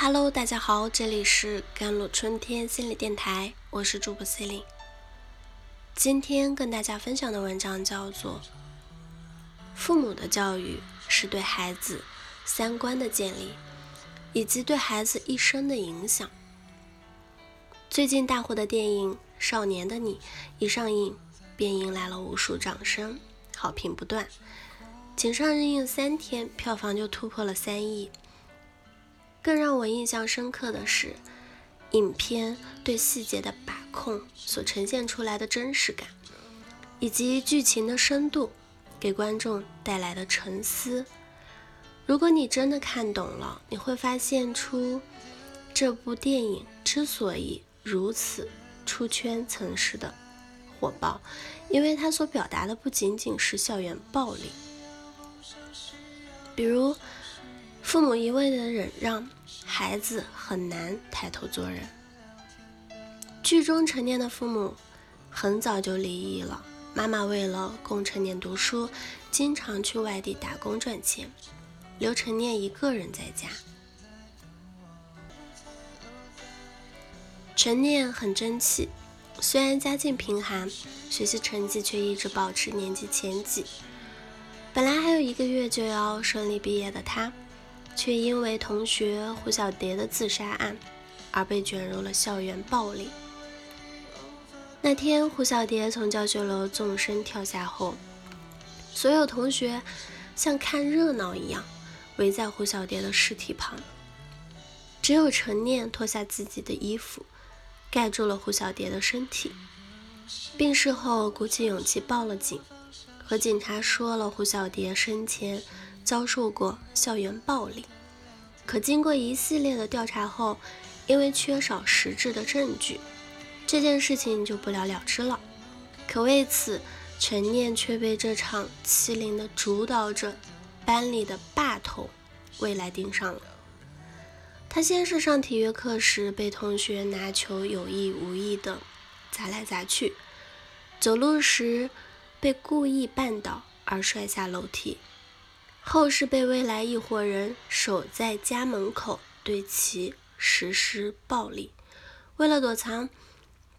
Hello，大家好，这里是甘露春天心理电台，我是主播 C 琳。今天跟大家分享的文章叫做《父母的教育是对孩子三观的建立，以及对孩子一生的影响》。最近大火的电影《少年的你》一上映，便迎来了无数掌声，好评不断。仅上映三天，票房就突破了三亿。更让我印象深刻的是，影片对细节的把控所呈现出来的真实感，以及剧情的深度给观众带来的沉思。如果你真的看懂了，你会发现出这部电影之所以如此出圈层式的火爆，因为它所表达的不仅仅是校园暴力，比如父母一味的忍让。孩子很难抬头做人。剧中陈念的父母很早就离异了，妈妈为了供陈念读书，经常去外地打工赚钱，留陈念一个人在家。陈念很争气，虽然家境贫寒，学习成绩却一直保持年级前几。本来还有一个月就要顺利毕业的他。却因为同学胡小蝶的自杀案而被卷入了校园暴力。那天，胡小蝶从教学楼纵身跳下后，所有同学像看热闹一样围在胡小蝶的尸体旁。只有陈念脱下自己的衣服，盖住了胡小蝶的身体。病逝后，鼓起勇气报了警，和警察说了胡小蝶生前。遭受过校园暴力，可经过一系列的调查后，因为缺少实质的证据，这件事情就不了了之了。可为此，陈念却被这场欺凌的主导者班里的霸头未来盯上了。他先是上体育课时被同学拿球有意无意的砸来砸去，走路时被故意绊倒而摔下楼梯。后是被未来一伙人守在家门口，对其实施暴力。为了躲藏，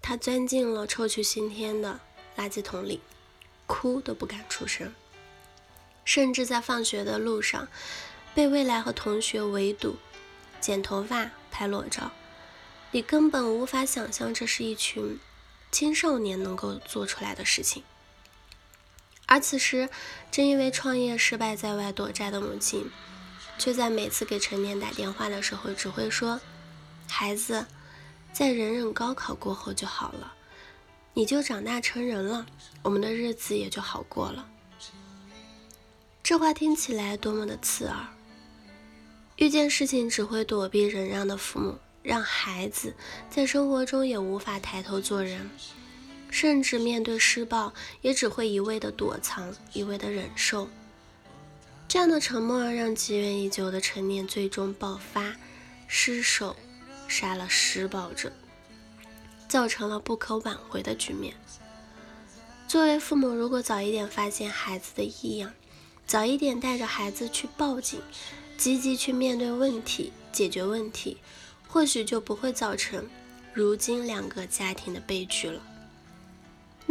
他钻进了臭气熏天的垃圾桶里，哭都不敢出声。甚至在放学的路上，被未来和同学围堵、剪头发、拍裸照。你根本无法想象，这是一群青少年能够做出来的事情。而此时，正因为创业失败在外躲债的母亲，却在每次给陈念打电话的时候，只会说：“孩子，在忍忍高考过后就好了，你就长大成人了，我们的日子也就好过了。”这话听起来多么的刺耳！遇见事情只会躲避忍让的父母，让孩子在生活中也无法抬头做人。甚至面对施暴，也只会一味的躲藏，一味的忍受。这样的沉默，让积怨已久的陈念最终爆发，失手杀了施暴者，造成了不可挽回的局面。作为父母，如果早一点发现孩子的异样，早一点带着孩子去报警，积极去面对问题、解决问题，或许就不会造成如今两个家庭的悲剧了。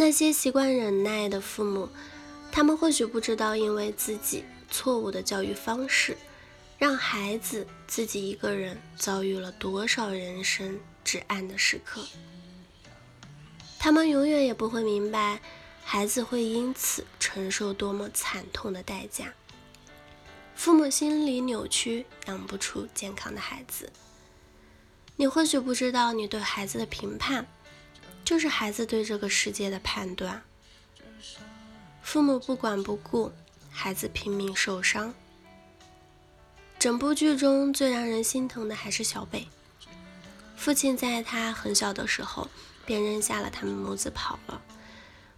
那些习惯忍耐的父母，他们或许不知道，因为自己错误的教育方式，让孩子自己一个人遭遇了多少人生至暗的时刻。他们永远也不会明白，孩子会因此承受多么惨痛的代价。父母心理扭曲，养不出健康的孩子。你或许不知道，你对孩子的评判。就是孩子对这个世界的判断。父母不管不顾，孩子拼命受伤。整部剧中最让人心疼的还是小北。父亲在他很小的时候便扔下了他们母子跑了，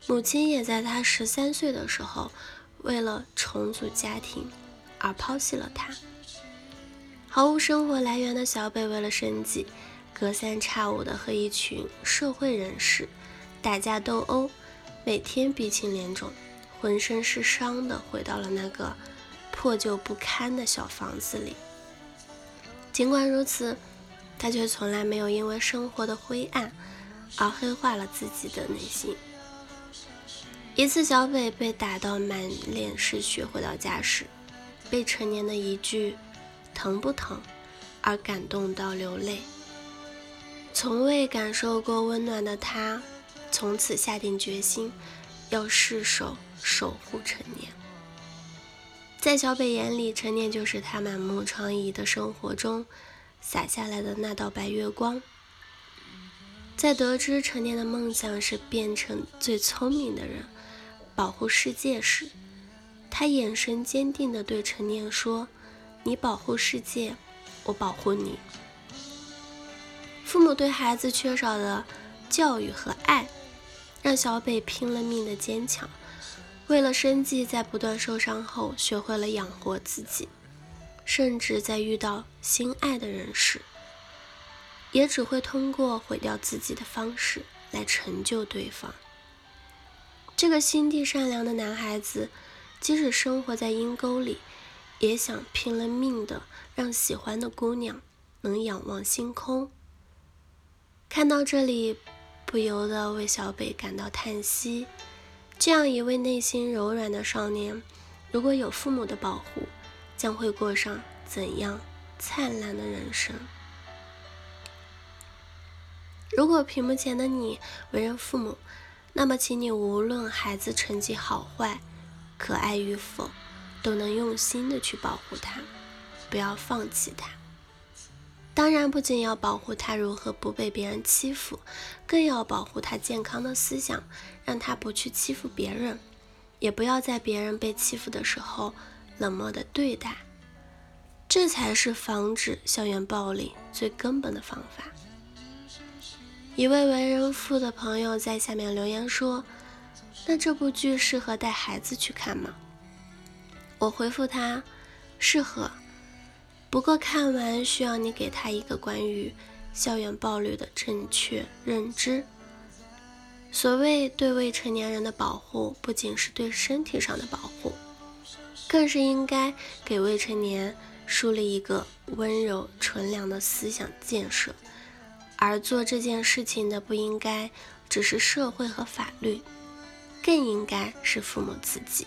母亲也在他十三岁的时候为了重组家庭而抛弃了他。毫无生活来源的小北为了生计。隔三差五的和一群社会人士打架斗殴，每天鼻青脸肿，浑身是伤的回到了那个破旧不堪的小房子里。尽管如此，他却从来没有因为生活的灰暗而黑化了自己的内心。一次，小北被打到满脸是血回到家时，被陈年的一句“疼不疼”而感动到流泪。从未感受过温暖的他，从此下定决心要誓守守护陈念。在小北眼里，陈念就是他满目疮痍的生活中洒下来的那道白月光。在得知陈念的梦想是变成最聪明的人。保护世界时，他眼神坚定地对陈念说：“你保护世界，我保护你。”父母对孩子缺少的教育和爱，让小北拼了命的坚强。为了生计，在不断受伤后，学会了养活自己，甚至在遇到心爱的人时，也只会通过毁掉自己的方式来成就对方。这个心地善良的男孩子，即使生活在阴沟里，也想拼了命的让喜欢的姑娘能仰望星空。看到这里，不由得为小北感到叹息。这样一位内心柔软的少年，如果有父母的保护，将会过上怎样灿烂的人生？如果屏幕前的你为人父母，那么，请你无论孩子成绩好坏、可爱与否，都能用心的去保护他，不要放弃他。当然，不仅要保护他如何不被别人欺负，更要保护他健康的思想，让他不去欺负别人，也不要在别人被欺负的时候冷漠的对待。这才是防止校园暴力最根本的方法。一位为人父的朋友在下面留言说：“那这部剧适合带孩子去看吗？”我回复他：“适合，不过看完需要你给他一个关于校园暴力的正确认知。所谓对未成年人的保护，不仅是对身体上的保护，更是应该给未成年树立一个温柔纯良的思想建设。”而做这件事情的不应该只是社会和法律，更应该是父母自己。